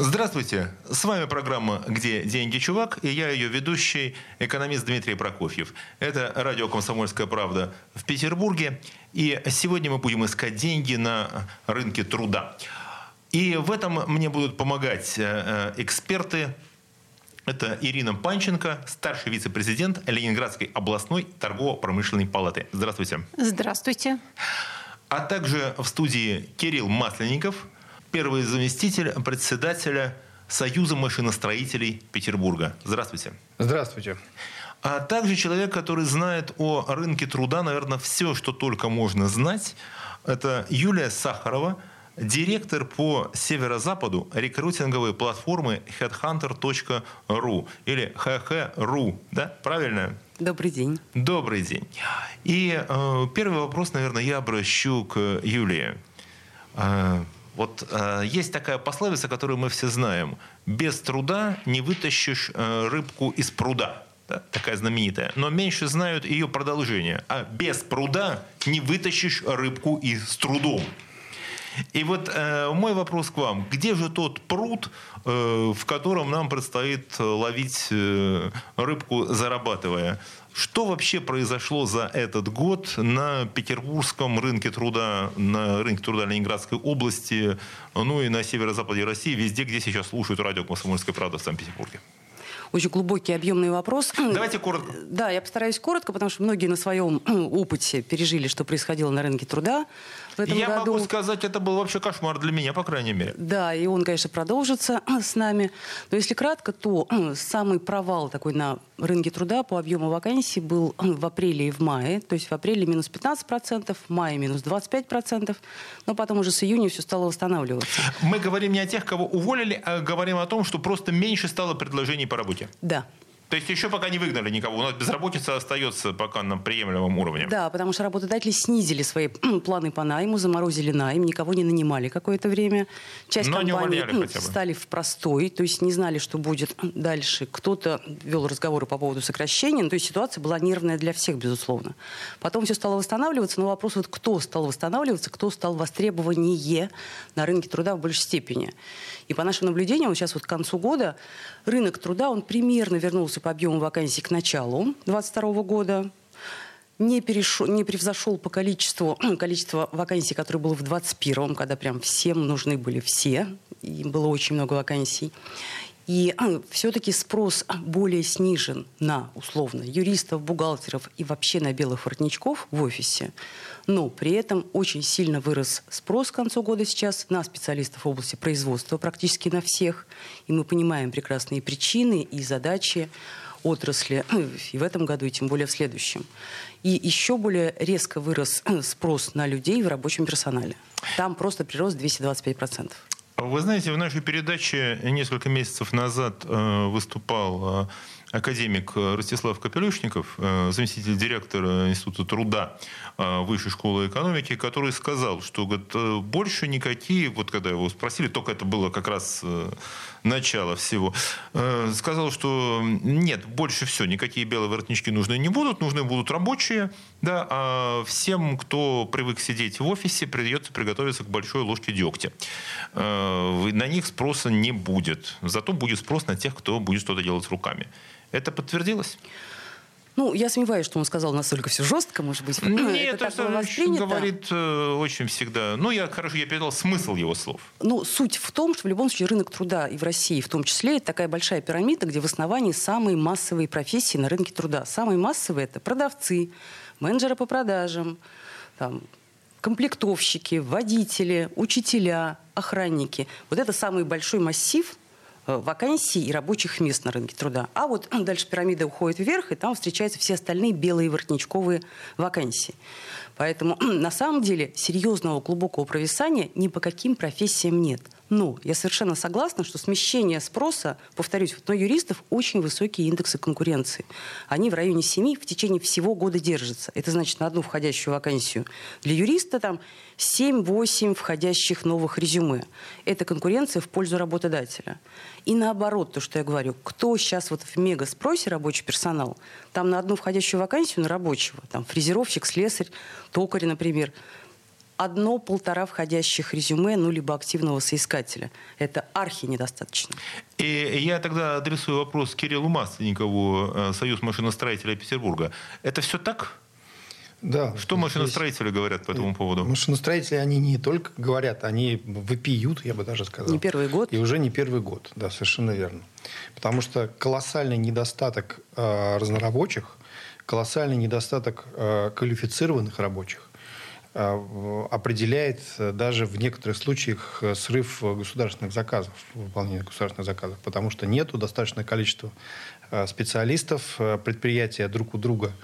Здравствуйте, с вами программа «Где деньги, чувак?» и я ее ведущий, экономист Дмитрий Прокофьев. Это радио «Комсомольская правда» в Петербурге, и сегодня мы будем искать деньги на рынке труда. И в этом мне будут помогать э, э, эксперты, это Ирина Панченко, старший вице-президент Ленинградской областной торгово-промышленной палаты. Здравствуйте. Здравствуйте. А также в студии Кирилл Масленников, первый заместитель председателя Союза машиностроителей Петербурга. Здравствуйте. Здравствуйте. А также человек, который знает о рынке труда, наверное, все, что только можно знать. Это Юлия Сахарова, директор по северо-западу рекрутинговой платформы headhunter.ru или hh.ru, да, правильно? Добрый день. Добрый день. И э, первый вопрос, наверное, я обращу к Юлии. Э, вот э, есть такая пословица, которую мы все знаем. Без труда не вытащишь э, рыбку из пруда. Да, такая знаменитая. Но меньше знают ее продолжение. А без пруда не вытащишь рыбку из трудом. И вот э, мой вопрос к вам. Где же тот пруд, э, в котором нам предстоит ловить э, рыбку, зарабатывая? Что вообще произошло за этот год на петербургском рынке труда, на рынке труда Ленинградской области, ну и на северо-западе России, везде, где сейчас слушают радио «Комсомольская правда» в Санкт-Петербурге? Очень глубокий, объемный вопрос. Давайте коротко. Да, я постараюсь коротко, потому что многие на своем опыте пережили, что происходило на рынке труда в этом Я году. могу сказать, это был вообще кошмар для меня, по крайней мере. Да, и он, конечно, продолжится с нами. Но если кратко, то самый провал такой на рынке труда по объему вакансий был в апреле и в мае. То есть в апреле минус 15%, в мае минус 25%. Но потом уже с июня все стало восстанавливаться. Мы говорим не о тех, кого уволили, а говорим о том, что просто меньше стало предложений по работе. Да. То есть еще пока не выгнали никого. У нас безработица остается пока на приемлемом уровне. Да, потому что работодатели снизили свои планы по найму, заморозили найм, никого не нанимали какое-то время. Часть Но компаний стали в простой, то есть не знали, что будет дальше. Кто-то вел разговоры по поводу сокращения, ну, то есть ситуация была нервная для всех, безусловно. Потом все стало восстанавливаться, но вопрос вот кто стал восстанавливаться, кто стал востребованнее на рынке труда в большей степени. И по нашим наблюдениям, сейчас вот к концу года рынок труда, он примерно вернулся по объему вакансий к началу 2022 года. Не, перешел, не превзошел по количеству количество вакансий, которое было в 2021, когда прям всем нужны были все, и было очень много вакансий. И все-таки спрос более снижен на, условно, юристов, бухгалтеров и вообще на белых воротничков в офисе. Но при этом очень сильно вырос спрос к концу года сейчас на специалистов в области производства, практически на всех. И мы понимаем прекрасные причины и задачи отрасли и в этом году, и тем более в следующем. И еще более резко вырос спрос на людей в рабочем персонале. Там просто прирост 225%. Вы знаете, в нашей передаче несколько месяцев назад э, выступал э, академик Ростислав Капелюшников, э, заместитель директора Института труда Высшей школы экономики, который сказал, что говорит, больше никакие, вот когда его спросили, только это было как раз начало всего, э, сказал, что нет, больше все, никакие белые воротнички нужны не будут, нужны будут рабочие, да, а всем, кто привык сидеть в офисе, придется приготовиться к большой ложке дегтя. Э, на них спроса не будет, зато будет спрос на тех, кто будет что-то делать руками. Это подтвердилось? Ну, я сомневаюсь, что он сказал настолько все жестко, может быть. Нет, это это, так было воспринято. говорит э, очень всегда. Ну, я хорошо, я передал смысл его слов. Ну, суть в том, что в любом случае рынок труда и в России в том числе это такая большая пирамида, где в основании самые массовые профессии на рынке труда. Самые массовые это продавцы, менеджеры по продажам, там, комплектовщики, водители, учителя, охранники. Вот это самый большой массив вакансий и рабочих мест на рынке труда. А вот дальше пирамида уходит вверх, и там встречаются все остальные белые воротничковые вакансии. Поэтому на самом деле серьезного глубокого провисания ни по каким профессиям нет. Но я совершенно согласна, что смещение спроса, повторюсь, вот, но юристов очень высокие индексы конкуренции. Они в районе 7 в течение всего года держатся. Это значит на одну входящую вакансию. Для юриста там 7-8 входящих новых резюме. Это конкуренция в пользу работодателя. И наоборот, то, что я говорю, кто сейчас вот в мега спросе рабочий персонал, там на одну входящую вакансию на рабочего, там фрезеровщик, слесарь, токарь, например, одно-полтора входящих резюме, ну, либо активного соискателя. Это архи недостаточно. И я тогда адресую вопрос Кириллу Масленникову, э, Союз машиностроителей Петербурга. Это все так? Да. Что машиностроители здесь... говорят по этому поводу? Машиностроители, они не только говорят, они выпьют, я бы даже сказал. Не первый год. И уже не первый год, да, совершенно верно. Потому что колоссальный недостаток э, разнорабочих, колоссальный недостаток э, квалифицированных рабочих, определяет э, даже в некоторых случаях э, срыв государственных заказов, выполнение государственных заказов, потому что нету достаточное количество специалистов, предприятия друг у друга Э,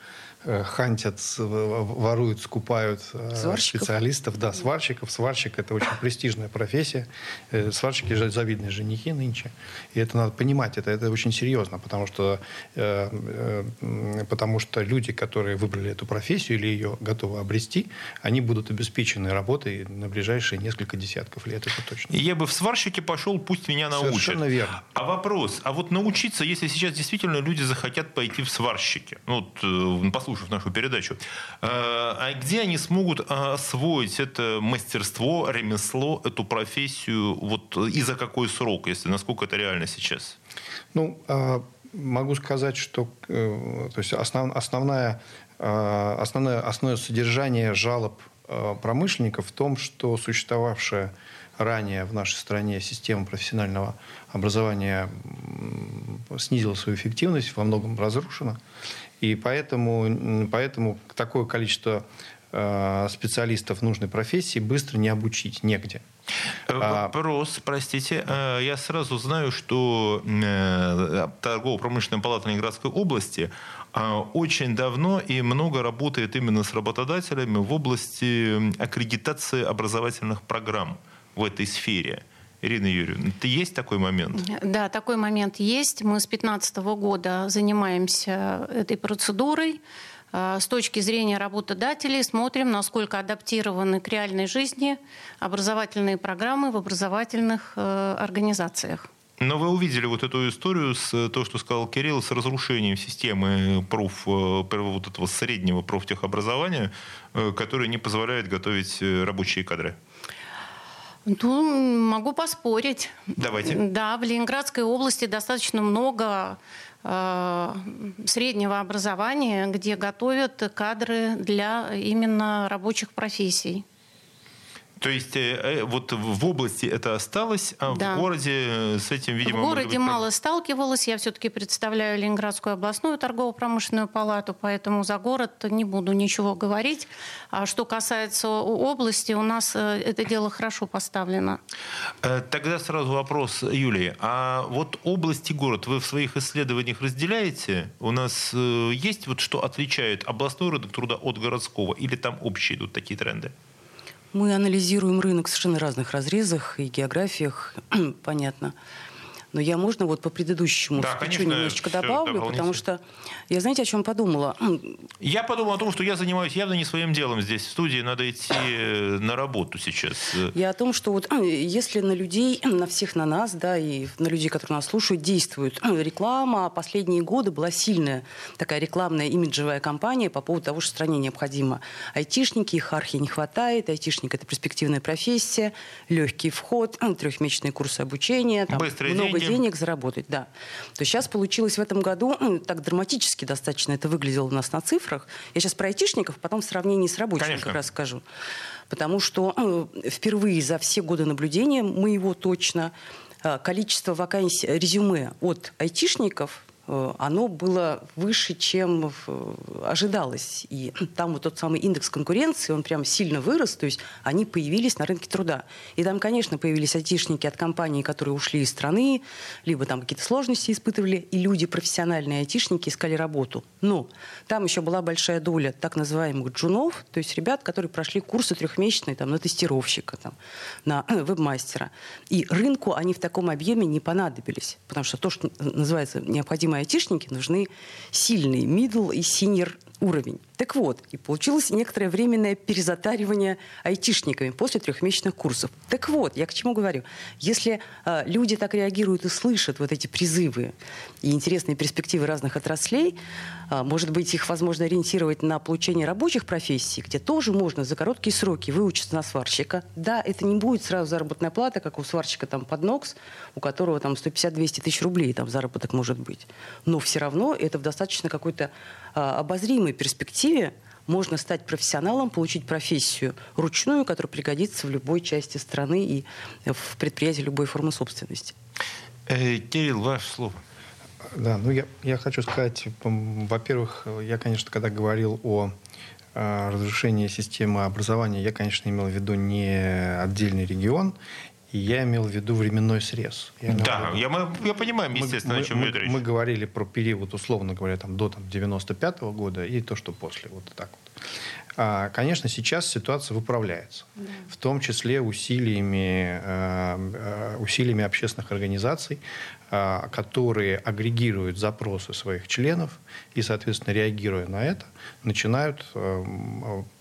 хантят, воруют, скупают э, сварщиков? специалистов. Да, сварщиков. Сварщик – это очень престижная профессия. Э, сварщики – завидные женихи нынче. И это надо понимать, это, это очень серьезно, потому что, потому что люди, которые выбрали эту профессию или ее готовы обрести, они будут обеспечены работой на ближайшие несколько десятков лет, это точно. Я бы в сварщике пошел, пусть меня научат. Совершенно верно. А вопрос, а вот научиться, если сейчас действительно люди захотят пойти в сварщики, ну, вот, послушайте, послушав нашу передачу. Э, а где они смогут э, освоить это мастерство, ремесло, эту профессию, вот и за какой срок, если насколько это реально сейчас? Ну, э, могу сказать, что то есть основ, основная, основное, основное содержание жалоб промышленников в том, что существовавшая ранее в нашей стране система профессионального образования снизила свою эффективность, во многом разрушена. И поэтому, поэтому такое количество э, специалистов нужной профессии быстро не обучить негде. Э, а, вопрос, простите. Э, я сразу знаю, что торгово-промышленная палата Ленинградской области очень давно и много работает именно с работодателями в области аккредитации образовательных программ в этой сфере. Ирина Юрьевна, это есть такой момент? Да, такой момент есть. Мы с 2015 года занимаемся этой процедурой. А, с точки зрения работодателей смотрим, насколько адаптированы к реальной жизни образовательные программы в образовательных э, организациях. Но вы увидели вот эту историю с то, что сказал Кирилл, с разрушением системы проф, э, вот этого среднего профтехобразования, э, которое не позволяет готовить рабочие кадры. Ну, могу поспорить. Давайте. Да, в Ленинградской области достаточно много э, среднего образования, где готовят кадры для именно рабочих профессий. То есть э, э, вот в области это осталось, а да. в городе э, с этим, видимо... В городе быть... мало сталкивалась. Я все-таки представляю Ленинградскую областную торгово-промышленную палату, поэтому за город не буду ничего говорить. А что касается области, у нас это дело хорошо поставлено. Тогда сразу вопрос, Юлия. А вот область и город вы в своих исследованиях разделяете? У нас есть вот что отличает областной рынок труда от городского? Или там общие идут такие тренды? Мы анализируем рынок в совершенно разных разрезах и географиях, понятно. Но я можно вот по предыдущему да, конечно, немножечко добавлю, потому что я, знаете, о чем подумала? Я подумал о том, что я занимаюсь явно не своим делом здесь, в студии. Надо идти э, на работу сейчас. Я о том, что вот если на людей, на всех на нас, да, и на людей, которые нас слушают, действует реклама, последние годы была сильная такая рекламная имиджевая кампания по поводу того, что стране необходимо айтишники, их архи не хватает, айтишник – это перспективная профессия, легкий вход, трехмесячные курсы обучения, там, много. Денег заработать, да. То есть сейчас получилось в этом году, ну, так драматически достаточно это выглядело у нас на цифрах. Я сейчас про айтишников, потом в сравнении с рабочими Конечно. как раз скажу. Потому что ну, впервые за все годы наблюдения, мы его точно, э, количество вакансий, резюме от айтишников оно было выше, чем э, ожидалось. И там вот тот самый индекс конкуренции, он прям сильно вырос, то есть они появились на рынке труда. И там, конечно, появились айтишники от компаний, которые ушли из страны, либо там какие-то сложности испытывали, и люди, профессиональные айтишники, искали работу. Но там еще была большая доля так называемых джунов, то есть ребят, которые прошли курсы трехмесячные там, на тестировщика, там, на вебмастера. И рынку они в таком объеме не понадобились, потому что то, что называется необходимо айтишники, нужны сильный middle и senior уровень. Так вот, и получилось некоторое временное перезатаривание айтишниками после трехмесячных курсов. Так вот, я к чему говорю? Если э, люди так реагируют и слышат вот эти призывы и интересные перспективы разных отраслей, э, может быть, их возможно ориентировать на получение рабочих профессий, где тоже можно за короткие сроки выучиться на сварщика. Да, это не будет сразу заработная плата, как у сварщика там под НОКС, у которого там 150-200 тысяч рублей там заработок может быть. Но все равно это в достаточно какой-то э, обозримой перспективе можно стать профессионалом, получить профессию ручную, которая пригодится в любой части страны и в предприятии любой формы собственности. Э, Кирилл, ваше слово. Да, ну я, я хочу сказать, во-первых, я, конечно, когда говорил о разрушении системы образования, я, конечно, имел в виду не отдельный регион, я имел в виду временной срез. Я да, виду, я, мы, я понимаю, естественно, мы, о чем мы, идет речь. Мы говорили про период, условно говоря, там, до там, 95 -го года и то, что после. Вот так вот. А, конечно, сейчас ситуация выправляется. Да. В том числе усилиями, э, усилиями общественных организаций, э, которые агрегируют запросы своих членов и, соответственно, реагируя на это, начинают э,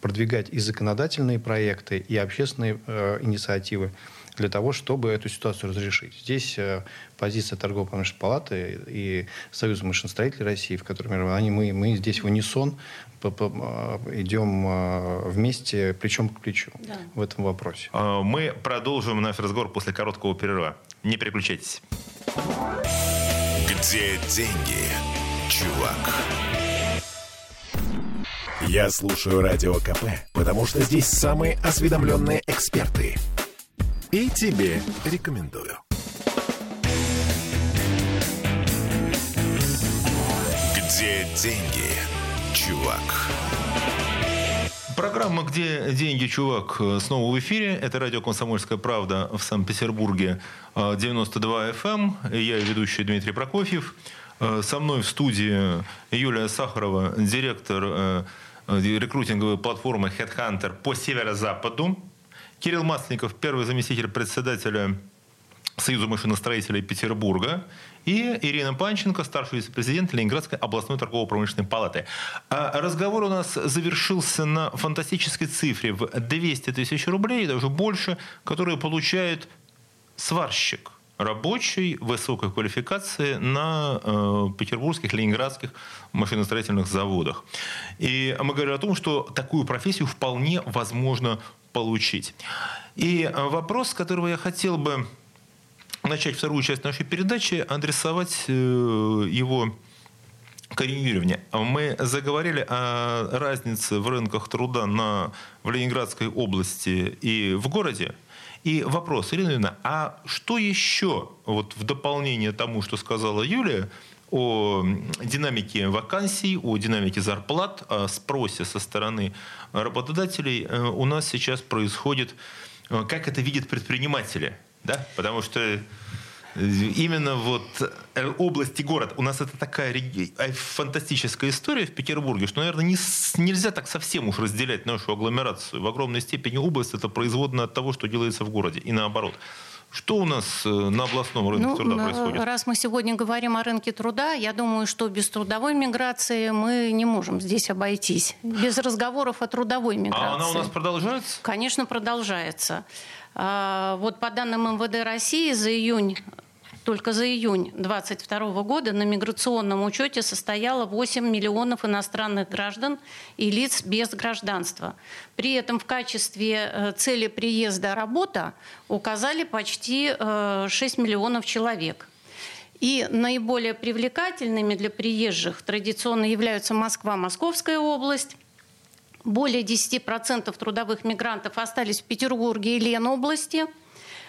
продвигать и законодательные проекты, и общественные инициативы для того, чтобы эту ситуацию разрешить. Здесь э, позиция торгово-промышленной палаты и Союза машиностроителей России, в котором они, мы, мы здесь в унисон э, идем э, вместе плечом к плечу да. в этом вопросе. А, мы продолжим наш разговор после короткого перерыва. Не переключайтесь. Где деньги, чувак? Я слушаю Радио КП, потому что здесь самые осведомленные эксперты – и тебе рекомендую. Где деньги, чувак? Программа «Где деньги, чувак» снова в эфире. Это радио «Комсомольская правда» в Санкт-Петербурге 92 FM. Эм. Я ведущий Дмитрий Прокофьев. Со мной в студии Юлия Сахарова, директор э, рекрутинговой платформы HeadHunter по северо-западу. Кирилл Масленников, первый заместитель председателя Союза машиностроителей Петербурга, и Ирина Панченко, старший вице-президент Ленинградской областной торгово-промышленной палаты. А разговор у нас завершился на фантастической цифре в 200 тысяч рублей, даже больше, которые получает сварщик рабочий высокой квалификации на э, петербургских, ленинградских машиностроительных заводах. И мы говорим о том, что такую профессию вполне возможно получить. И э, вопрос, которого я хотел бы начать вторую часть нашей передачи, адресовать э, его Карине мы заговорили о разнице в рынках труда на, в Ленинградской области и в городе. И вопрос, Ирина Юрьевна, а что еще вот в дополнение тому, что сказала Юлия, о динамике вакансий, о динамике зарплат, о спросе со стороны работодателей э, у нас сейчас происходит, э, как это видят предприниматели. Да? Потому что э, именно вот область и город. У нас это такая фантастическая история в Петербурге, что, наверное, не, нельзя так совсем уж разделять нашу агломерацию. В огромной степени область это производная от того, что делается в городе, и наоборот. Что у нас э, на областном рынке ну, труда происходит? Раз мы сегодня говорим о рынке труда, я думаю, что без трудовой миграции мы не можем здесь обойтись. Без разговоров о трудовой миграции. А она у нас продолжается? Конечно, продолжается. А, вот по данным МВД России за июнь только за июнь 2022 года на миграционном учете состояло 8 миллионов иностранных граждан и лиц без гражданства. При этом в качестве э, цели приезда работа указали почти 6 э, миллионов человек. И наиболее привлекательными для приезжих традиционно являются Москва, Московская область, более 10% трудовых мигрантов остались в Петербурге и Ленобласти.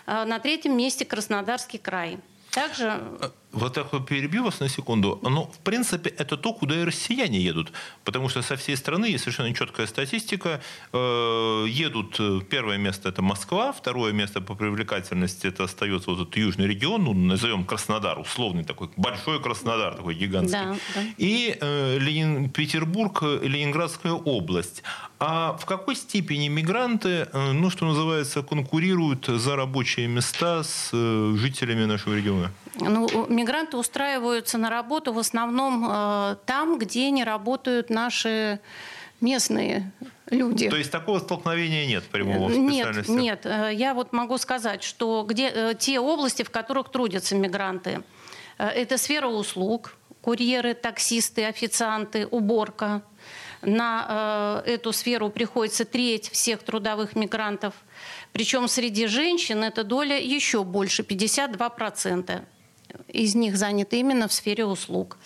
Э, на третьем месте Краснодарский край. Также... вот так вот перебью вас на секунду. Но, в принципе, это то, куда и россияне едут. Потому что со всей страны есть совершенно четкая статистика. Э, едут, э, первое место это Москва, второе место по привлекательности это остается вот этот южный регион, ну, назовем Краснодар, условный такой, большой Краснодар, такой гигантский. Да, да. И э, Ленин, Петербург, Ленинградская область. А в какой степени мигранты, э, ну, что называется, конкурируют за рабочие места с э, жителями нашего региона? Ну, мигранты устраиваются на работу в основном э, там, где не работают наши местные люди. То есть такого столкновения нет прямого в Нет, нет. Я вот могу сказать, что где, те области, в которых трудятся мигранты, это сфера услуг, курьеры, таксисты, официанты, уборка – на э, эту сферу приходится треть всех трудовых мигрантов. Причем среди женщин эта доля еще больше, 52%. Из них заняты именно в сфере услуг.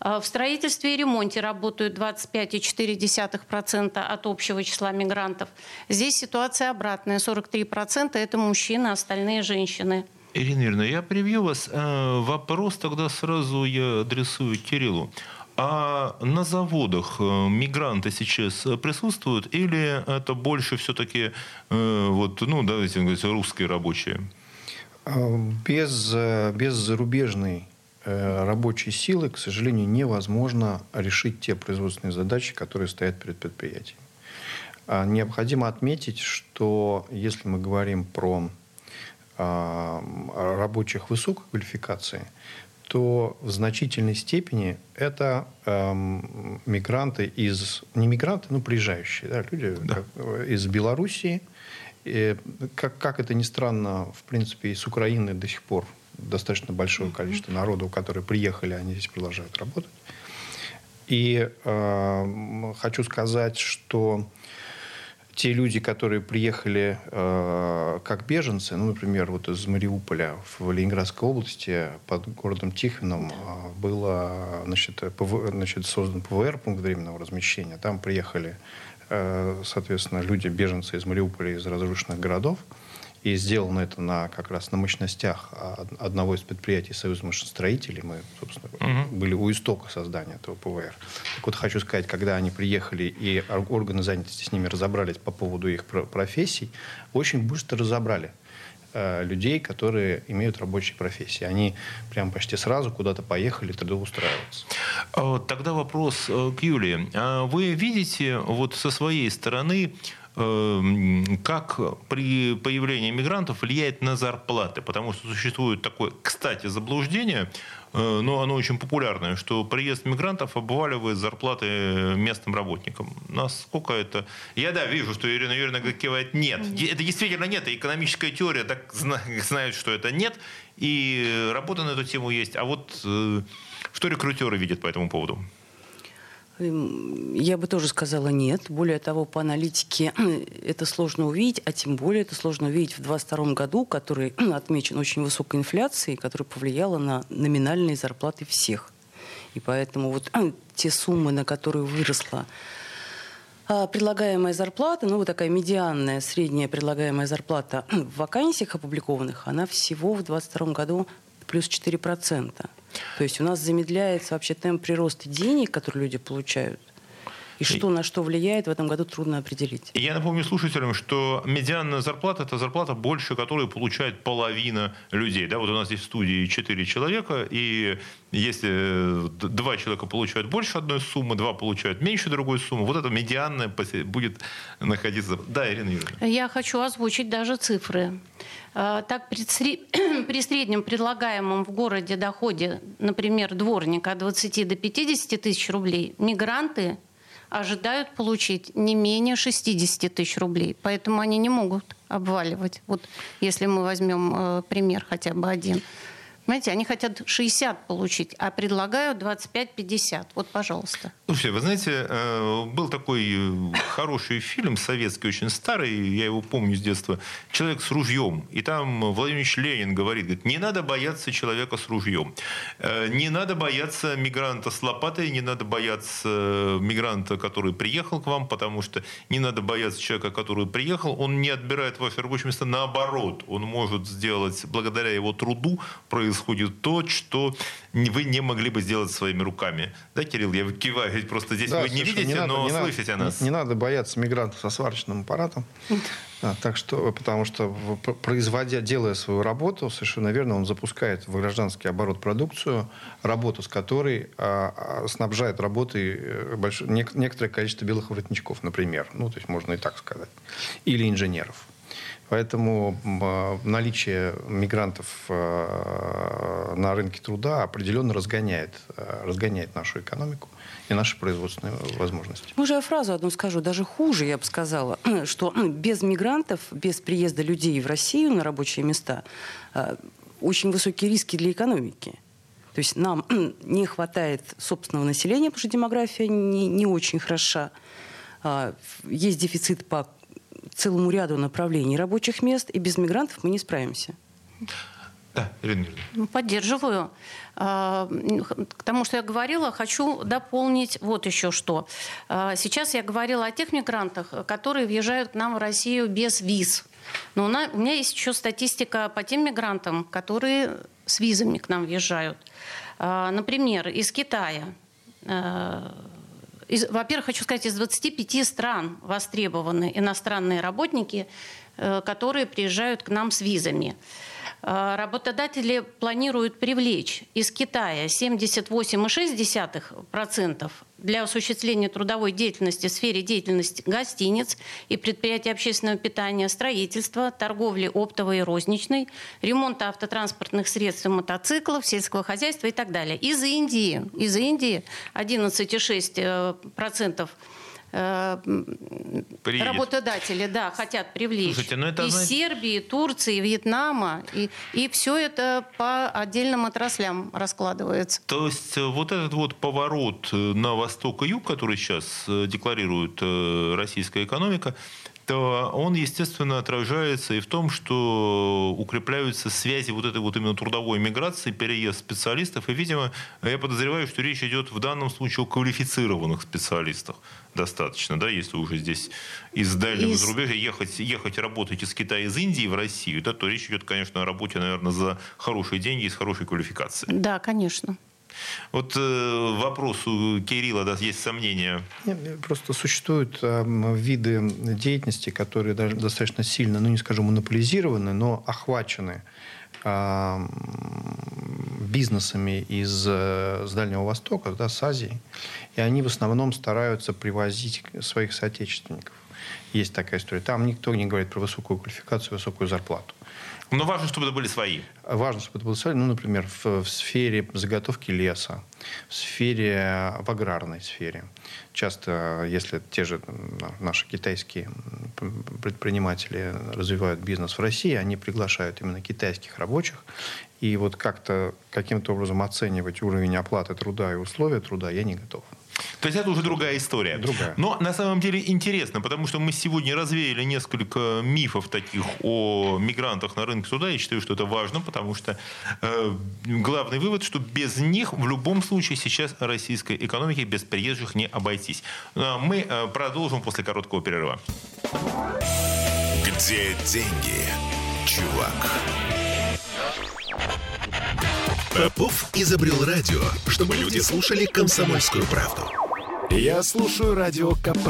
Э, в строительстве и ремонте работают 25,4% от общего числа мигрантов. Здесь ситуация обратная. 43% это мужчины, остальные женщины. Ирина Юрьевна, я привью вас. Э, вопрос тогда сразу я адресую Кириллу. А на заводах э, мигранты сейчас присутствуют или это больше все-таки э, вот, ну, давайте говорить, русские рабочие? Без, э, без зарубежной рабочей силы, к сожалению, невозможно решить те производственные задачи, которые стоят перед предприятием. А, необходимо отметить, что если мы говорим про а, рабочих высокой квалификации, то в значительной степени это эм, мигранты из... Не мигранты, но приезжающие. Да, люди да. Как, э, из Белоруссии. И, как, как это ни странно, в принципе, из Украины до сих пор достаточно большое количество народу, которые приехали, они здесь продолжают работать. И э, хочу сказать, что те люди, которые приехали э, как беженцы, ну, например, вот из Мариуполя в Ленинградской области под городом Тихвином э, было значит, ПВ, значит, создан ПВР, пункт временного размещения. Там приехали, э, соответственно, люди, беженцы из Мариуполя, из разрушенных городов. И сделано это на, как раз на мощностях одного из предприятий Союза машиностроителей. Мы, собственно, угу. были у истока создания этого ПВР. Так вот, хочу сказать, когда они приехали и органы занятости с ними разобрались по поводу их профессий, очень быстро разобрали э, людей, которые имеют рабочие профессии. Они прям почти сразу куда-то поехали трудоустраиваться. А тогда вопрос э, к Юлии. А вы видите вот со своей стороны Эм, как при появлении мигрантов влияет на зарплаты. Потому что существует такое, кстати, заблуждение, э, но оно очень популярное, что приезд мигрантов обваливает зарплаты местным работникам. Насколько это... Я, да, вижу, что Ирина Юрьевна кивает нет. Это действительно нет. И экономическая теория так знает, что это нет. И работа на эту тему есть. А вот э, что рекрутеры видят по этому поводу? Эм, я бы тоже сказала нет. Более того, по аналитике это сложно увидеть, а тем более это сложно увидеть в 2022 году, который отмечен очень высокой инфляцией, которая повлияла на номинальные зарплаты всех. И поэтому вот те суммы, на которые выросла а, предлагаемая зарплата, ну вот такая медианная, средняя предлагаемая зарплата в вакансиях опубликованных, она всего в 2022 году плюс 4%. То есть у нас замедляется вообще темп прироста денег, которые люди получают. И что на что влияет, в этом году трудно определить. Я напомню слушателям, что медианная зарплата – это зарплата больше, которую получает половина людей. Да, вот у нас здесь в студии 4 человека, и если два человека получают больше одной суммы, два получают меньше другой суммы, вот эта медианная будет находиться. Да, Ирина Юрьевна. Я хочу озвучить даже цифры. А, так, при, при среднем предлагаемом в городе доходе, например, дворника от 20 до 50 тысяч рублей, мигранты ожидают получить не менее 60 тысяч рублей. Поэтому они не могут обваливать. Вот если мы возьмем э, пример хотя бы один. Понимаете, они хотят 60 получить, а предлагают 25-50. Вот, пожалуйста. Слушайте, вы знаете, э, был такой хороший фильм, советский, очень старый, я его помню с детства, «Человек с ружьем». И там Владимир Ленин говорит, говорит, не надо бояться человека с ружьем. Э, не надо бояться мигранта с лопатой, не надо бояться мигранта, который приехал к вам, потому что не надо бояться человека, который приехал. Он не отбирает ваши рабочие места, наоборот, он может сделать, благодаря его труду, производство происходит то, что вы не могли бы сделать своими руками. Да, Кирилл, я киваю, ведь просто здесь Да, вы не слушай, видите, надо- но не надо- слышите нас. Не, не надо бояться мигрантов со сварочным аппаратом. Да, так что, потому что производя, делая свою работу, совершенно верно, он запускает в гражданский оборот продукцию, работу с которой а, а, снабжает работой э, больш- нек- некоторое количество белых воротничков, например. Ну, то есть можно и так сказать. Или инженеров. Поэтому а, наличие мигрантов э, на рынке труда определенно разгоняет, э, разгоняет нашу экономику и наши производственные возможности. Может, я фразу одну скажу, даже хуже, я бы сказала, что ну, без мигрантов, без приезда людей в Россию на рабочие места очень высокие риски для экономики. То есть нам не хватает собственного населения, потому что демография не, не очень хороша. А, Есть дефицит по целому ряду направлений рабочих мест, и без мигрантов мы не справимся. Да, Ирина Юрьевна. Ну, Поддерживаю. А, К тому, что я говорила, хочу дополнить вот еще что. А, Сейчас я говорила о тех мигрантах, которые въезжают к нам в Россию без виз. Но у меня есть еще статистика по тем мигрантам, которые с визами к нам въезжают. А, Например, из Китая. Во-первых, хочу сказать, из 25 стран востребованы иностранные работники, э, которые приезжают к нам с визами. Э, Работодатели планируют привлечь из Китая 78,6% для осуществления трудовой деятельности в сфере деятельности гостиниц и предприятий общественного питания, строительства, торговли оптовой и розничной, ремонта автотранспортных средств и мотоциклов, сельского хозяйства и так далее. Из Индии, из Индии 11,6% э, Приедет. работодатели, да, хотят привлечь Слушайте, ну это из означает- Сербии, Турции, Вьетнама, и, и все это по отдельным отраслям раскладывается. То есть э, вот этот вот поворот э, на восток и юг, который сейчас э, декларирует э, российская экономика, то он, естественно, отражается и в том, что укрепляются связи вот этой вот именно трудовой миграции, переезд специалистов. И, видимо, я подозреваю, что речь идет в данном случае о квалифицированных специалистах достаточно, да, если уже здесь из дальнего Из- зарубежья ехать, ехать работать из Китая, из Индии в Россию, да, то речь идет, конечно, о работе, наверное, за хорошие деньги и с хорошей квалификацией. Да, конечно. Вот э, вопрос у Кирилла, да, есть сомнения. Нет, Просто существуют эм, виды деятельности, которые достаточно сильно, ну не скажу монополизированы, но охвачены эм, бизнесами из э, с Дальнего Востока, да, с Азии, и они в основном стараются привозить своих соотечественников. Есть такая история. Там никто не говорит про высокую квалификацию, высокую зарплату. Но важно, чтобы это были свои. Важно, чтобы это было связано, ну, например, в, в сфере заготовки леса, в сфере, в аграрной сфере. Часто, если те же наши китайские предприниматели развивают бизнес в России, они приглашают именно китайских рабочих. И вот как-то каким-то образом оценивать уровень оплаты труда и условия труда я не готов. То есть это уже другая история. Другая. Но на самом деле интересно, потому что мы сегодня развеяли несколько мифов таких о мигрантах на рынке труда. Я считаю, что это важно, потому что э, главный вывод, что без них в любом случае сейчас российской экономике без приезжих не обойтись. А Мы э, продолжим после короткого перерыва. Где деньги, чувак? Попов изобрел радио, чтобы люди слушали комсомольскую правду. Я слушаю радио КП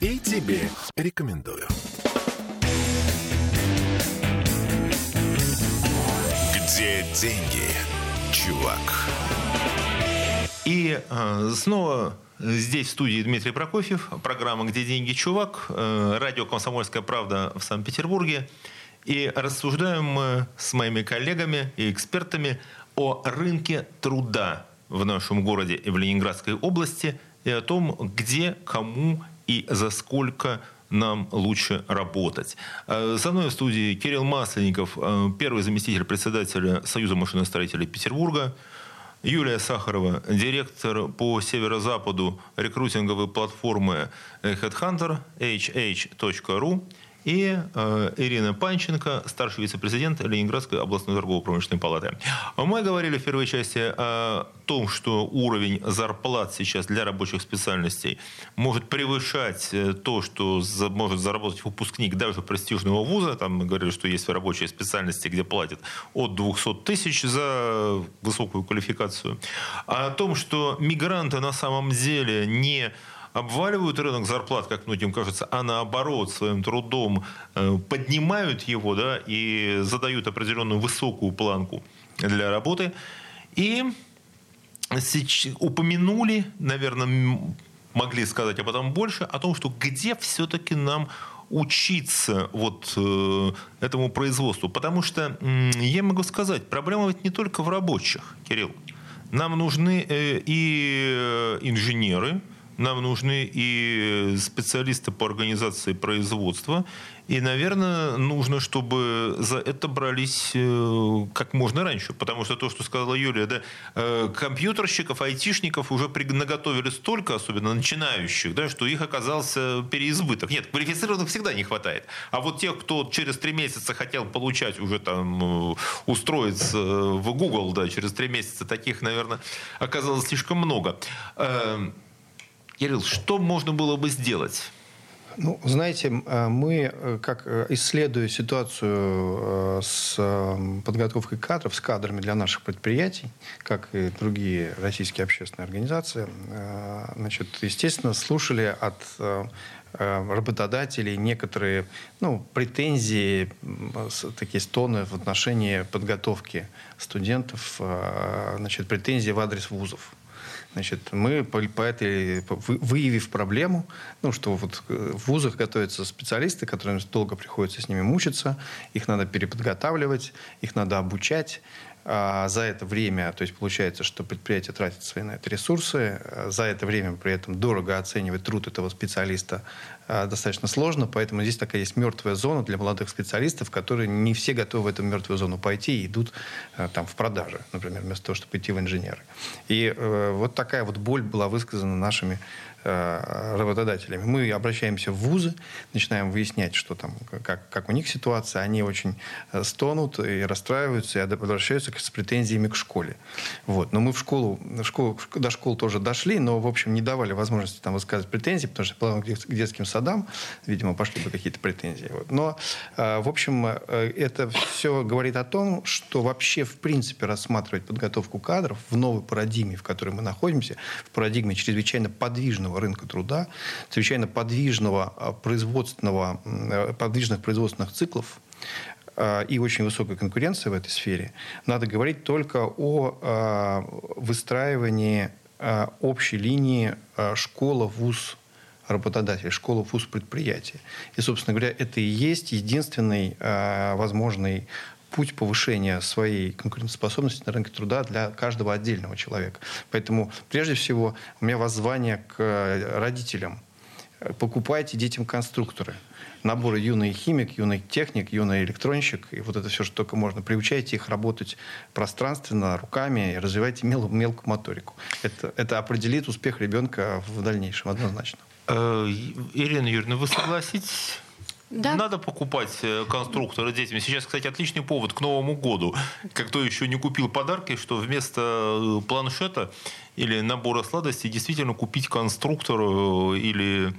и тебе рекомендую. Где деньги, чувак? И э, снова здесь в студии Дмитрий Прокофьев, программа «Где деньги, чувак», э, радио «Комсомольская правда» в Санкт-Петербурге. И рассуждаем мы с моими коллегами и экспертами о рынке труда в нашем городе и в Ленинградской области и о том, где, кому и за сколько нам лучше работать. Э, Со мной в студии Кирилл Масленников, э, первый заместитель председателя Союза машиностроителей Петербурга, Юлия Сахарова, директор по северо-западу рекрутинговой платформы Headhunter, hh.ru, и э, Ирина Панченко, старший вице-президент Ленинградской областной торгово-промышленной палаты. Мы говорили в первой части о том, что уровень зарплат сейчас для рабочих специальностей может превышать э, то, что за, может заработать выпускник даже престижного вуза. Там мы говорили, что есть рабочие специальности, где платят от 200 тысяч за высокую квалификацию. А о том, что мигранты на самом деле не обваливают рынок зарплат, как многим кажется, а наоборот своим трудом э, поднимают его да, и задают определенную высокую планку для работы. И упомянули, наверное, могли сказать об этом больше, о том, что где все-таки нам учиться вот э, этому производству. Потому что, э, я могу сказать, проблема ведь не только в рабочих, Кирилл. Нам нужны э, и э, инженеры, нам нужны и специалисты по организации производства. И, наверное, нужно, чтобы за это брались э, как можно раньше. Потому что то, что сказала Юлия, да, э, компьютерщиков, айтишников уже наготовили столько, особенно начинающих, да, что их оказался переизбыток. Нет, квалифицированных всегда не хватает. А вот тех, кто через три месяца хотел получать уже там, э, устроиться в Google, да, через три месяца таких, наверное, оказалось слишком много. Кирилл, что можно было бы сделать? Ну, знаете, э, мы, э, как э, исследуя ситуацию с подготовкой кадров, с кадрами для наших предприятий, как и другие российские общественные организации, значит, естественно, слушали от работодателей некоторые ну, претензии, такие стоны в отношении подготовки студентов, значит, претензии в адрес вузов. Значит, мы по, этой, выявив проблему, ну, что вот э, в вузах готовятся специалисты, которым долго приходится с ними мучиться, их надо переподготавливать, их надо обучать, а за это время, то есть получается, что предприятие тратит свои на это ресурсы, а за это время при этом дорого оценивать труд этого специалиста а, достаточно сложно, поэтому здесь такая есть мертвая зона для молодых специалистов, которые не все готовы в эту мертвую зону пойти и идут там в продажи, например, вместо того, чтобы идти в инженеры. И э, вот такая вот боль была высказана нашими работодателями. Мы обращаемся в вузы, начинаем выяснять, что там, как, как у них ситуация. Они очень э, стонут и расстраиваются, и обращаются с претензиями к школе. Вот. Но мы в школу, в школу, до школ тоже дошли, но, в общем, не давали возможности там высказывать претензии, потому что плавно к детским садам, видимо, пошли бы какие-то претензии. Вот. Но, э, в общем, это все говорит о том, что вообще, в принципе, рассматривать подготовку кадров в новой парадигме, в которой мы находимся, в парадигме чрезвычайно подвижного подвижного рынка труда, чрезвычайно подвижного а, производственного, э, подвижных производственных циклов, а, и очень высокой конкуренции в этой сфере, надо говорить только о а, выстраивании общей линии школа, вуз, работодатель, школа, вуз, предприятие. И, собственно говоря, это и есть единственный возможный путь повышения своей конкурентоспособности на рынке труда для каждого отдельного человека. Поэтому, прежде всего, у меня воззвание к э, родителям. Покупайте детям конструкторы. Наборы юный химик, юный техник, юный электронщик. И вот это все, что только можно. Приучайте их работать пространственно, руками, и развивайте мел, мелкую моторику. Это, это определит успех ребенка в дальнейшем, однозначно. Э, Ирина Юрьевна, вы согласитесь да. Надо покупать э, конструкторы детям. Сейчас, кстати, отличный повод к Новому году. Как кто еще не купил подарки, что вместо э, планшета или набора сладостей действительно купить конструктор э, или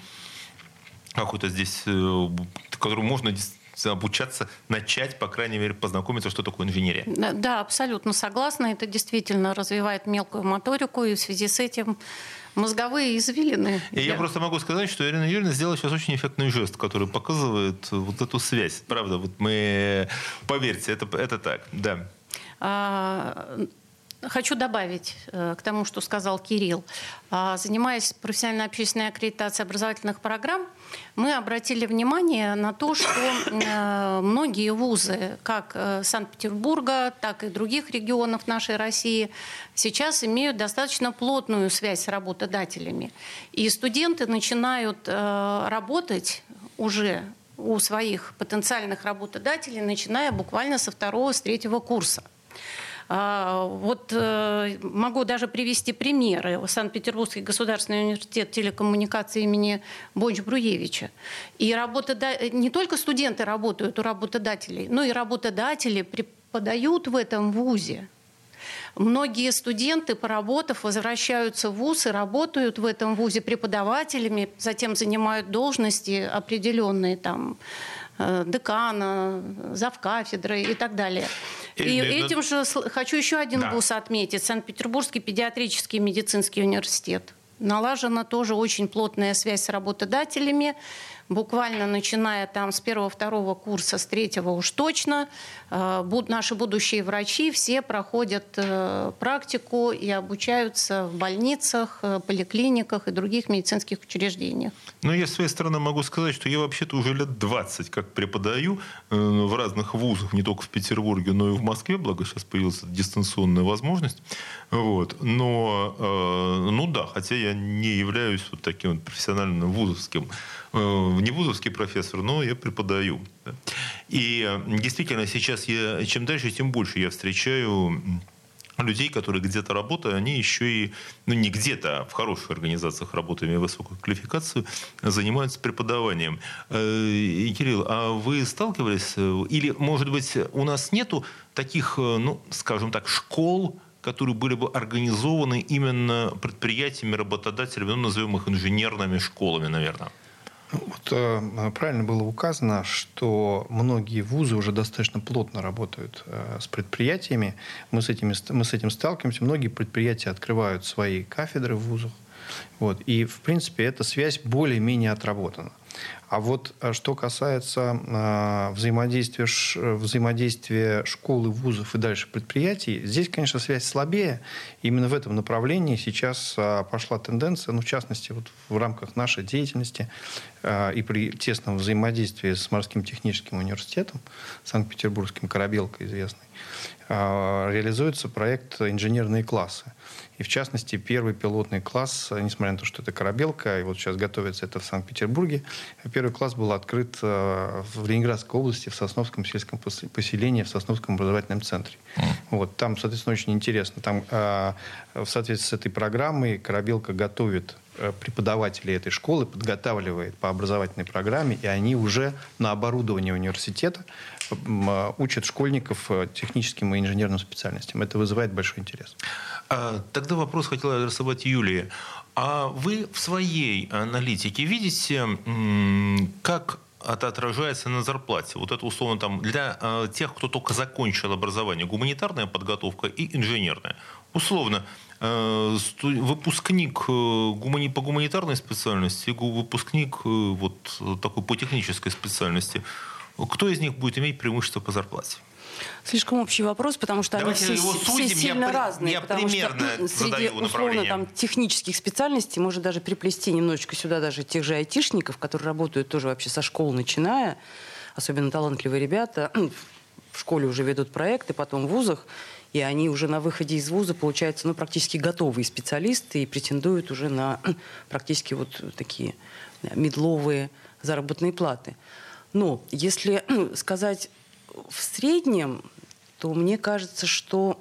какой-то здесь, который можно обучаться, начать, по крайней мере, познакомиться, что такое инженерия. Да, да, абсолютно согласна. Это действительно развивает мелкую моторику, и в связи с этим мозговые извилины. И я просто могу сказать, что Ирина Юрьевна сделала сейчас очень эффектный жест, который показывает вот эту связь. Правда, вот мы, поверьте, это, это так, да. А, Хочу добавить э, к тому, что сказал Кирилл. А, занимаясь профессиональной общественной аккредитацией образовательных программ, мы обратили внимание на то, что э, многие вузы, как э, Санкт-Петербурга, так и других регионов нашей России, сейчас имеют достаточно плотную связь с работодателями. И студенты начинают работать уже у своих потенциальных работодателей, начиная буквально со второго, с третьего курса. А, вот э, могу даже привести примеры. Санкт-Петербургский государственный университет телекоммуникации имени Бонч-Бруевича. И работода... не только студенты работают у работодателей, но и работодатели преподают в этом вузе. Многие студенты, поработав, возвращаются в ВУЗ и работают в этом ВУЗе преподавателями, затем занимают должности определенные там э, декана, завкафедры и так далее. И, этим же хочу еще один да. вуз отметить. Санкт-Петербургский педиатрический медицинский университет. Налажена тоже очень плотная связь с работодателями буквально начиная там с первого-второго курса, с третьего уж точно, э, наши будущие врачи все проходят э, практику и обучаются в больницах, э, поликлиниках и других медицинских учреждениях. Ну, я с своей стороны могу сказать, что я вообще-то уже лет 20 как преподаю в разных вузах, не только в Петербурге, но и в Москве, благо сейчас появилась дистанционная возможность. Вот. Но, ну да, хотя я не являюсь вот таким вот профессиональным вузовским не вузовский профессор, но я преподаю. И э, действительно сейчас я, чем дальше, тем больше я встречаю людей, которые где-то работают, они еще и, ну не где-то, а в хороших организациях работают, имея высокую квалификацию, занимаются преподаванием. Э, Кирилл, а вы сталкивались, или, может быть, у нас нету таких, ну, скажем так, школ, которые были бы организованы именно предприятиями, работодателями, ну, назовем их инженерными школами, наверное? Вот э, правильно было указано, что многие вузы уже достаточно плотно работают э, с предприятиями. Мы с, этими, мы с этим сталкиваемся. Многие предприятия открывают свои кафедры в вузах. Вот. И, в принципе, эта связь более-менее отработана. А вот э, что касается э, взаимодействия, взаимодействия школы, вузов и дальше предприятий, здесь, конечно, связь слабее. Именно в этом направлении сейчас э, пошла тенденция, ну, в частности, вот в рамках нашей деятельности и при тесном взаимодействии с Морским техническим университетом, Санкт-Петербургским «Корабелка» известный, реализуется проект «Инженерные классы». И в частности, первый пилотный класс, несмотря на то, что это корабелка, и вот сейчас готовится это в Санкт-Петербурге, первый класс был открыт э, в Ленинградской области, в Сосновском сельском поселении, в Сосновском образовательном центре. Mm. Вот, там, соответственно, очень интересно. Там в соответствии с этой программой корабелка готовит преподавателей этой школы, подготавливает по образовательной программе, и они уже на оборудовании университета учат школьников техническим и инженерным специальностям. Это вызывает большой интерес. А, тогда вопрос хотела адресовать Юлии. А вы в своей аналитике видите, как это отражается на зарплате. Вот это условно там для э, тех, кто только закончил образование, гуманитарная подготовка и инженерная. Условно, э, выпускник э, гумани, по гуманитарной специальности, выпускник э, вот такой по технической специальности, кто из них будет иметь преимущество по зарплате? Слишком общий вопрос, потому что Давайте они все, все сильно я, разные. Я потому что среди условно там, технических специальностей можно даже приплести немножечко сюда даже тех же айтишников, которые работают тоже вообще со школы начиная, особенно талантливые ребята, в школе уже ведут проекты, потом в вузах, и они уже на выходе из вуза, получается, ну, практически готовые специалисты и претендуют уже на практически вот такие медловые заработные платы. Но если сказать в среднем, то мне кажется, что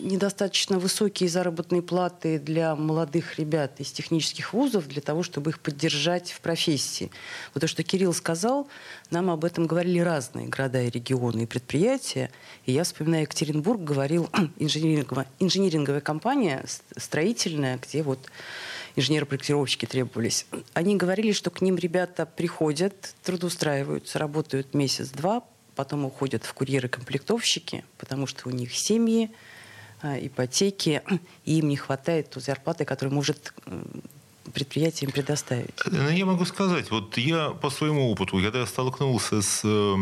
недостаточно высокие заработные платы для молодых ребят из технических вузов для того, чтобы их поддержать в профессии. Вот то, что Кирилл сказал, нам об этом говорили разные города и регионы и предприятия. И я вспоминаю, Екатеринбург говорил инжиниринговая, инжиниринговая компания строительная, где вот инженеры-проектировщики требовались. Они говорили, что к ним ребята приходят, трудоустраиваются, работают месяц-два, потом уходят в курьеры-комплектовщики, потому что у них семьи, ипотеки, и им не хватает той зарплаты, которую может предприятиям предоставить. Ну, я могу сказать, вот я по своему опыту, когда я столкнулся с э,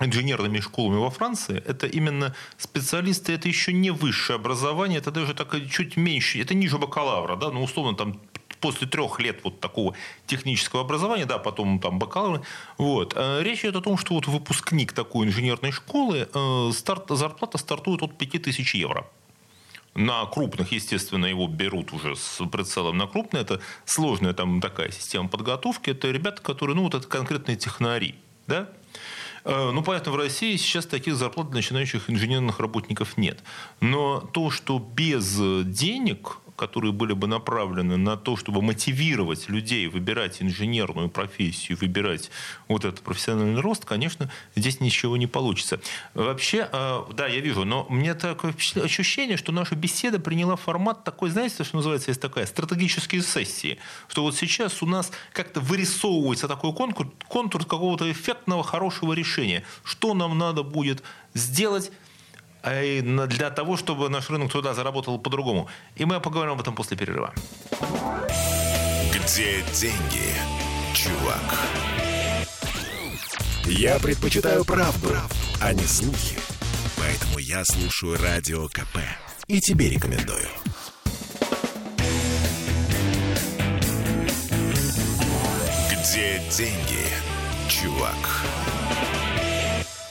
инженерными школами во Франции, это именно специалисты, это еще не высшее образование, это даже так, чуть меньше, это ниже бакалавра, да, ну, условно, там после трех лет вот такого технического образования, да, потом там бакалавр. Вот. Э, речь идет о том, что вот выпускник такой инженерной школы, э, старт, зарплата стартует от 5000 евро. На крупных, естественно, его берут уже с прицелом на крупные. Это сложная там такая система подготовки. Это ребята, которые, ну, вот это конкретные технари. Да? Э, ну, понятно, в России сейчас таких зарплат для начинающих инженерных работников нет. Но то, что без денег которые были бы направлены на то, чтобы мотивировать людей выбирать инженерную профессию, выбирать вот этот профессиональный рост, конечно, здесь ничего не получится. Вообще, э, да, я вижу, но мне такое ощущение, что наша беседа приняла формат такой, знаете, что называется, есть такая, стратегические сессии, что вот сейчас у нас как-то вырисовывается такой контур, контур какого-то эффектного, хорошего решения. Что нам надо будет сделать, а для того, чтобы наш рынок труда заработал по-другому. И мы поговорим об этом после перерыва. Где деньги, чувак? Я предпочитаю правду, правду, а не слухи. Поэтому я слушаю Радио КП. И тебе рекомендую. Где деньги, чувак?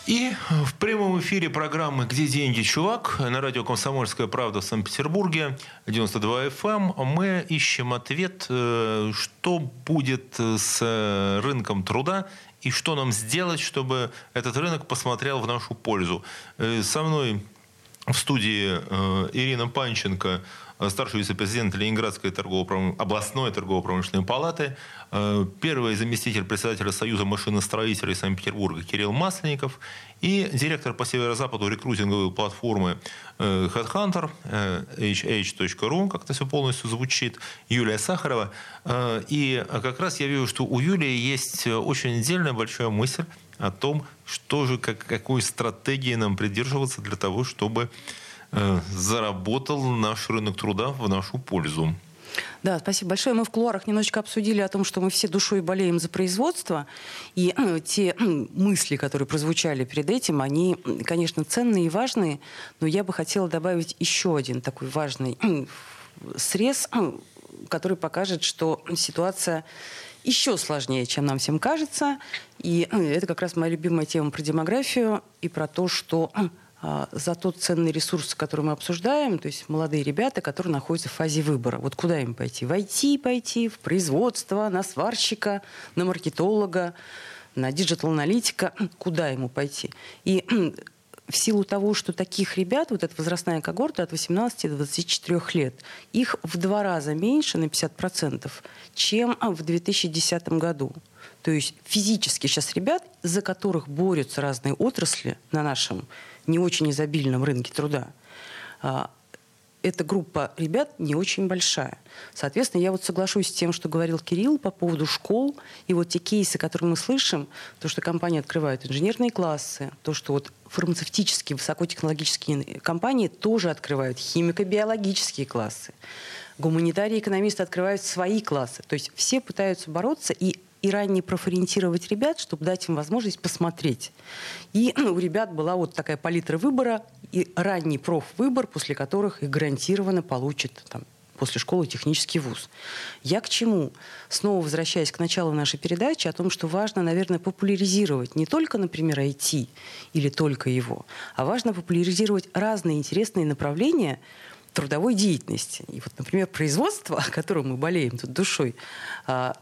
И в прямом эфире программы «Где деньги, чувак?» на радио «Комсомольская правда» в Санкт-Петербурге, 92 FM, эм. мы ищем ответ, э, что будет с рынком труда и что нам сделать, чтобы этот рынок посмотрел в нашу пользу. Э, со мной в студии э, Ирина Панченко, старший вице-президент Ленинградской торгово областной торгово-промышленной палаты, Э, первый заместитель председателя Союза машиностроителей Санкт-Петербурга Кирилл Масленников и директор по северо-западу рекрутинговой платформы э, Headhunter hh.ru, как это все полностью звучит, Юлия Сахарова. Э, и как раз я вижу, что у Юлии есть очень отдельная большая мысль о том, что же, как, какой стратегии нам придерживаться для того, чтобы заработал наш рынок труда в нашу пользу. Да, спасибо большое. Мы в кулуарах немножечко обсудили о том, что мы все душой болеем за производство. И э, те э, мысли, которые прозвучали перед этим, они, конечно, ценные и важные. Но я бы хотела добавить еще один такой важный э, срез, э, который покажет, что ситуация еще сложнее, чем нам всем кажется. И э, это как раз моя любимая тема про демографию и про то, что э, за тот ценный ресурс, который мы обсуждаем, то есть молодые ребята, которые находятся в фазе выбора. Вот куда им пойти? В IT пойти, в производство, на сварщика, на маркетолога, на digital-аналитика. Куда ему пойти? И в силу того, что таких ребят, вот эта возрастная когорта от 18 до 24 лет, их в два раза меньше, на 50%, чем в 2010 году. То есть физически сейчас ребят, за которых борются разные отрасли на нашем не очень изобильном рынке труда, а, эта группа ребят не очень большая. Соответственно, я вот соглашусь с тем, что говорил Кирилл по поводу школ. И вот те кейсы, которые мы слышим, то, что компании открывают инженерные классы, то, что вот фармацевтические, высокотехнологические компании тоже открывают химико-биологические классы. Гуманитарии экономисты открывают свои классы. То есть все пытаются бороться, и и ранее профориентировать ребят, чтобы дать им возможность посмотреть. И у ребят была вот такая палитра выбора и ранний профвыбор, после которых их гарантированно получат там, после школы технический вуз. Я к чему? Снова возвращаясь к началу нашей передачи, о том, что важно, наверное, популяризировать не только, например, IT или только его, а важно популяризировать разные интересные направления трудовой деятельности. И вот, например, производство, о котором мы болеем тут душой, а,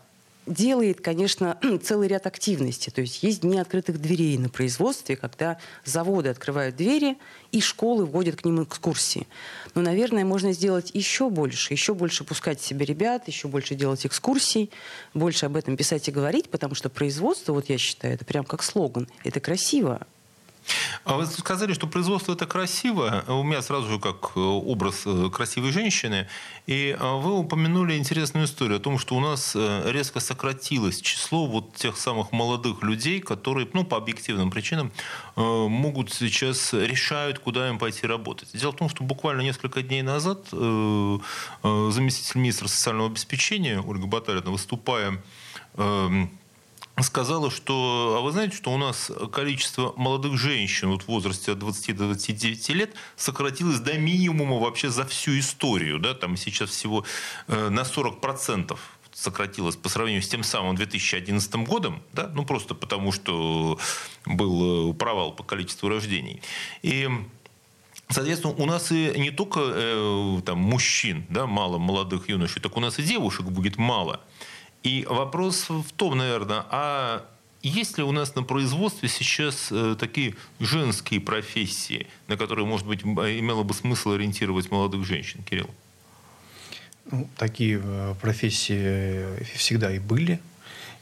делает, конечно, целый ряд активностей. То есть есть дни открытых дверей на производстве, когда заводы открывают двери и школы вводят к ним экскурсии. Но, наверное, можно сделать еще больше, еще больше пускать себе ребят, еще больше делать экскурсий, больше об этом писать и говорить, потому что производство, вот я считаю, это прям как слоган. Это красиво, а вы сказали, что производство это красиво. У меня сразу же как э, образ э, красивой женщины. И э, вы упомянули интересную историю о том, что у нас резко сократилось число вот тех самых молодых людей, которые, ну, по объективным причинам, могут сейчас решают, куда им пойти работать. Дело в том, что буквально несколько дней назад заместитель министра социального обеспечения Ольга Баталина, выступая эм, сказала, что, а вы знаете, что у нас количество молодых женщин вот в возрасте от 20 до 29 лет сократилось до минимума вообще за всю историю. Да? Там сейчас всего э, на 40% сократилось по сравнению с тем самым 2011 годом, да? ну просто потому, что был э, провал по количеству рождений. И Соответственно, у нас и не только э, там, мужчин да, мало, молодых юношей, так у нас и девушек будет мало. И вопрос в том, наверное, а есть ли у нас на производстве сейчас э, такие женские профессии, на которые, может быть, имело бы смысл ориентировать молодых женщин, Кирилл? Ну, такие э, профессии всегда и были.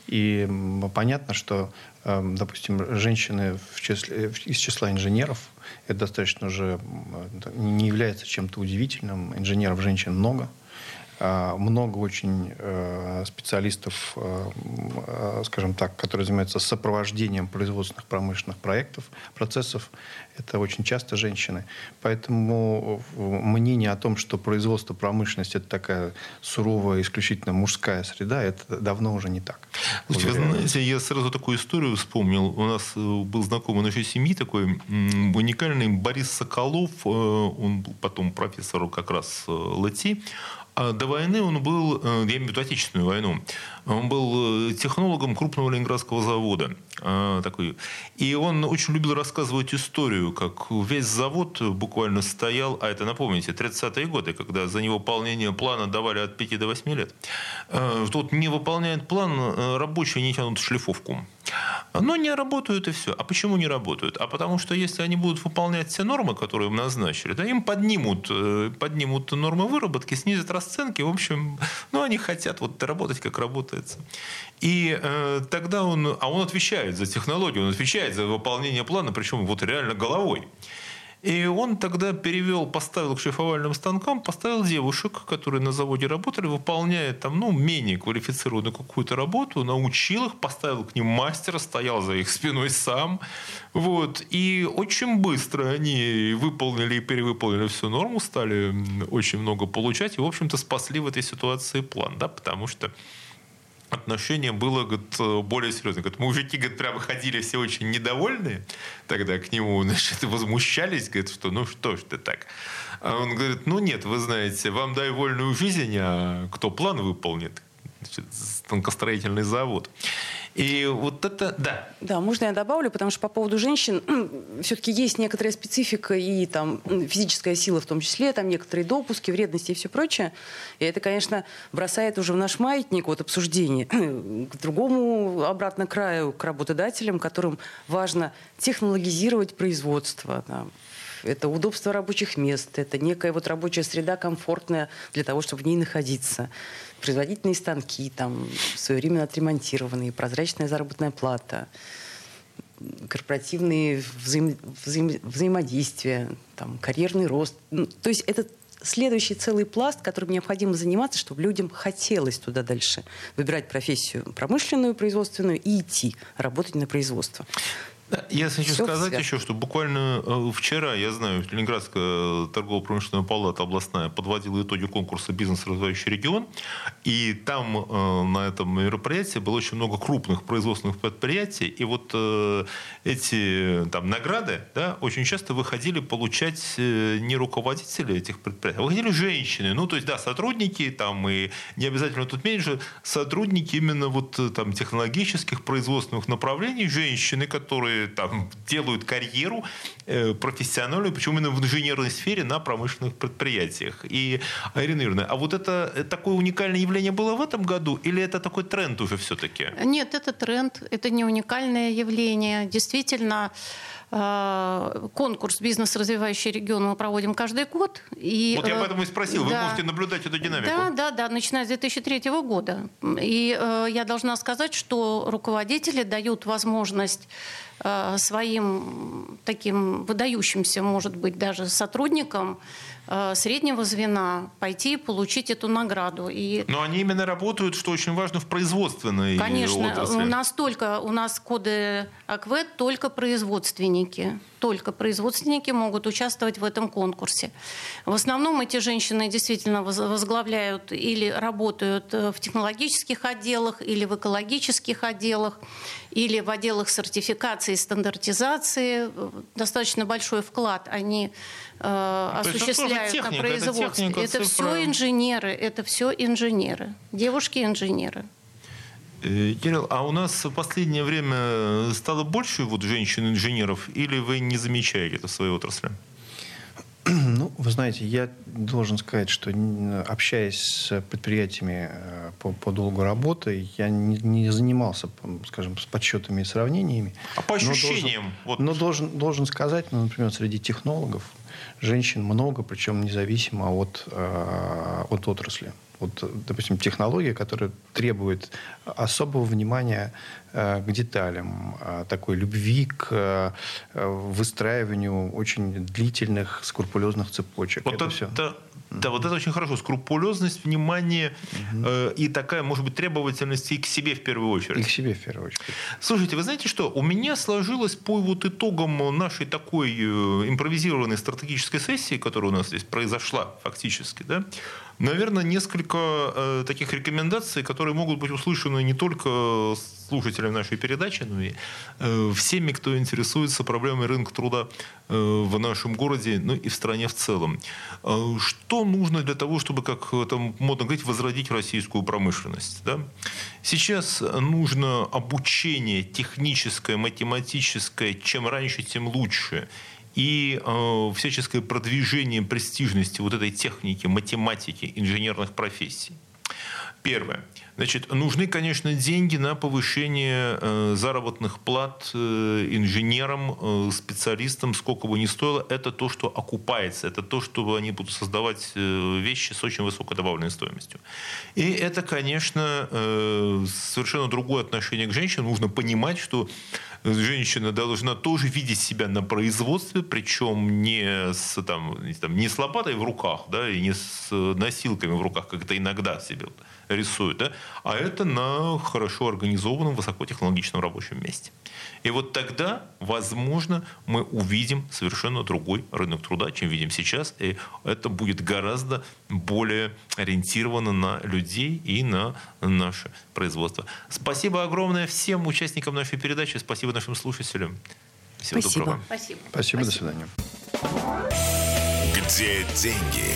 И понятно, что, эм, допустим, женщины в числе, из числа инженеров, это достаточно уже не является чем-то удивительным. Инженеров женщин много. А, много очень э, специалистов, э, э, скажем так, которые занимаются сопровождением производственных промышленных проектов, процессов. Это очень часто женщины. Поэтому мнение о том, что производство промышленность это такая суровая, исключительно мужская среда, это давно уже не так. Слушайте, вы знаете, я сразу такую историю вспомнил. У нас был знакомый нашей семьи такой уникальный Борис Соколов. Он был потом профессор как раз ЛАТИ. А до войны он был, э, я имею в виду Отечественную войну, он был э, технологом крупного ленинградского завода. А, такой. И он очень любил рассказывать историю, как весь завод буквально стоял, а это, напомните, 30-е годы, когда за невыполнение плана давали от 5 до 8 лет. А, Тут не выполняет план, э, рабочие не тянут шлифовку. Но не работают и все. А почему не работают? А потому что если они будут выполнять все нормы, которые им назначили, то им поднимут, э, поднимут нормы выработки, снизят расценки. В общем, ну, они хотят вот работать, как работается. И э, тогда он, а он отвечает за технологию, он отвечает за выполнение плана, причем вот реально головой. И он тогда перевел, поставил к шлифовальным станкам, поставил девушек, которые на заводе работали, выполняя там, ну, менее квалифицированную какую-то работу, научил их, поставил к ним мастера, стоял за их спиной сам. Вот. И очень быстро они выполнили и перевыполнили всю норму, стали очень много получать и, в общем-то, спасли в этой ситуации план, да, потому что отношение было говорит, более серьезное. Говорит, мужики говорит, прямо ходили все очень недовольные тогда к нему, значит, возмущались, говорит, что ну что ж ты так. А он говорит, ну нет, вы знаете, вам дай вольную жизнь, а кто план выполнит? Значит, станкостроительный завод. И вот это, да. Да, можно я добавлю, потому что по поводу женщин все-таки есть некоторая специфика и там физическая сила в том числе, там некоторые допуски, вредности и все прочее. И это, конечно, бросает уже в наш маятник вот обсуждение к другому обратно краю, к работодателям, которым важно технологизировать производство, там, это удобство рабочих мест, это некая вот рабочая среда комфортная для того, чтобы в ней находиться. Производительные станки, там, своевременно отремонтированные, прозрачная заработная плата, корпоративные взаим, взаим, взаимодействия, там, карьерный рост. Ну, то есть это следующий целый пласт, которым необходимо заниматься, чтобы людям хотелось туда дальше выбирать профессию промышленную, производственную и идти работать на производство. Я хочу Все сказать связано. еще, что буквально э, вчера, я знаю, Ленинградская торгово-промышленная палата областная подводила итоги конкурса «Бизнес развивающий регион». И там э, на этом мероприятии было очень много крупных производственных предприятий. И вот э, эти там, награды да, очень часто выходили получать не руководители этих предприятий, а выходили женщины. Ну, то есть, да, сотрудники, там, и не обязательно тут меньше, сотрудники именно вот там технологических производственных направлений, женщины, которые там делают карьеру э, профессиональную, причем именно в инженерной сфере на промышленных предприятиях. И, Ирина Юрьевна, а вот это э, такое уникальное явление было в этом году или это такой тренд уже все-таки? Нет, это тренд, это не уникальное явление. Действительно, э, конкурс «Бизнес-развивающий регион» мы проводим каждый год. И, вот я поэтому и спросил, да, вы можете наблюдать эту динамику? Да, да, да, начиная с 2003 года. И э, я должна сказать, что руководители дают возможность Э, своим таким выдающимся, может быть, даже сотрудникам Э, среднего звена пойти и получить эту награду. И... Но они именно работают, что очень важно, в производственной Конечно, отрасли. у нас только, у нас коды АКВЭД только производственники. Только производственники могут участвовать в этом конкурсе. В основном эти женщины действительно возглавляют или работают э, в технологических отделах, или в экологических отделах, или в отделах сертификации и стандартизации. Достаточно большой вклад они э, осуществляют техника, на производстве. Это, техника, это все инженеры, это все инженеры, девушки-инженеры. Э, Кирилл, а у нас в последнее время стало больше вот женщин-инженеров, или вы не замечаете это в своей отрасли? Ну, вы знаете, я должен сказать, что общаясь с предприятиями э, по, по долгу работы, я не, не занимался, скажем, с подсчетами и сравнениями. А по ощущениям? Но должен, вот... но должен, должен сказать, ну, например, среди технологов женщин много, причем независимо от, э, от отрасли. Вот, допустим, технология, которая требует особого внимания э, к деталям, э, такой любви к э, выстраиванию очень длительных, скрупулезных цепочек. Вот это, это все. Да, вот это очень хорошо. Скрупулезность, внимание угу. э, и такая, может быть, требовательность и к себе в первую очередь. И к себе в первую очередь. Слушайте, вы знаете что? У меня сложилось по вот итогам нашей такой э, импровизированной стратегической сессии, которая у нас здесь произошла фактически, да, наверное, несколько э, таких рекомендаций, которые могут быть услышаны не только слушателям нашей передачи, но и э, всеми, кто интересуется проблемой рынка труда э, в нашем городе, ну и в стране в целом. Э, что нужно для того, чтобы, как там модно говорить, возродить российскую промышленность? Да? Сейчас нужно обучение техническое, математическое, чем раньше, тем лучше и э, всяческое продвижение престижности вот этой техники, математики, инженерных профессий. Первое. Значит, нужны, конечно, деньги на повышение э, заработных плат э, инженерам, э, специалистам, сколько бы ни стоило. Это то, что окупается. Это то, что они будут создавать э, вещи с очень высокой добавленной стоимостью. И это, конечно, э, совершенно другое отношение к женщинам. Нужно понимать, что женщина должна тоже видеть себя на производстве, причем не с, там, не, с лопатой в руках, да, и не с носилками в руках, как это иногда себе рисуют, да, а это на хорошо организованном высокотехнологичном рабочем месте. И вот тогда, возможно, мы увидим совершенно другой рынок труда, чем видим сейчас, и это будет гораздо более ориентировано на людей и на наше производство. Спасибо огромное всем участникам нашей передачи, спасибо нашим слушателям. Всего Спасибо. доброго. Спасибо. Спасибо, Спасибо. до свидания. Где деньги,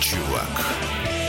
чувак?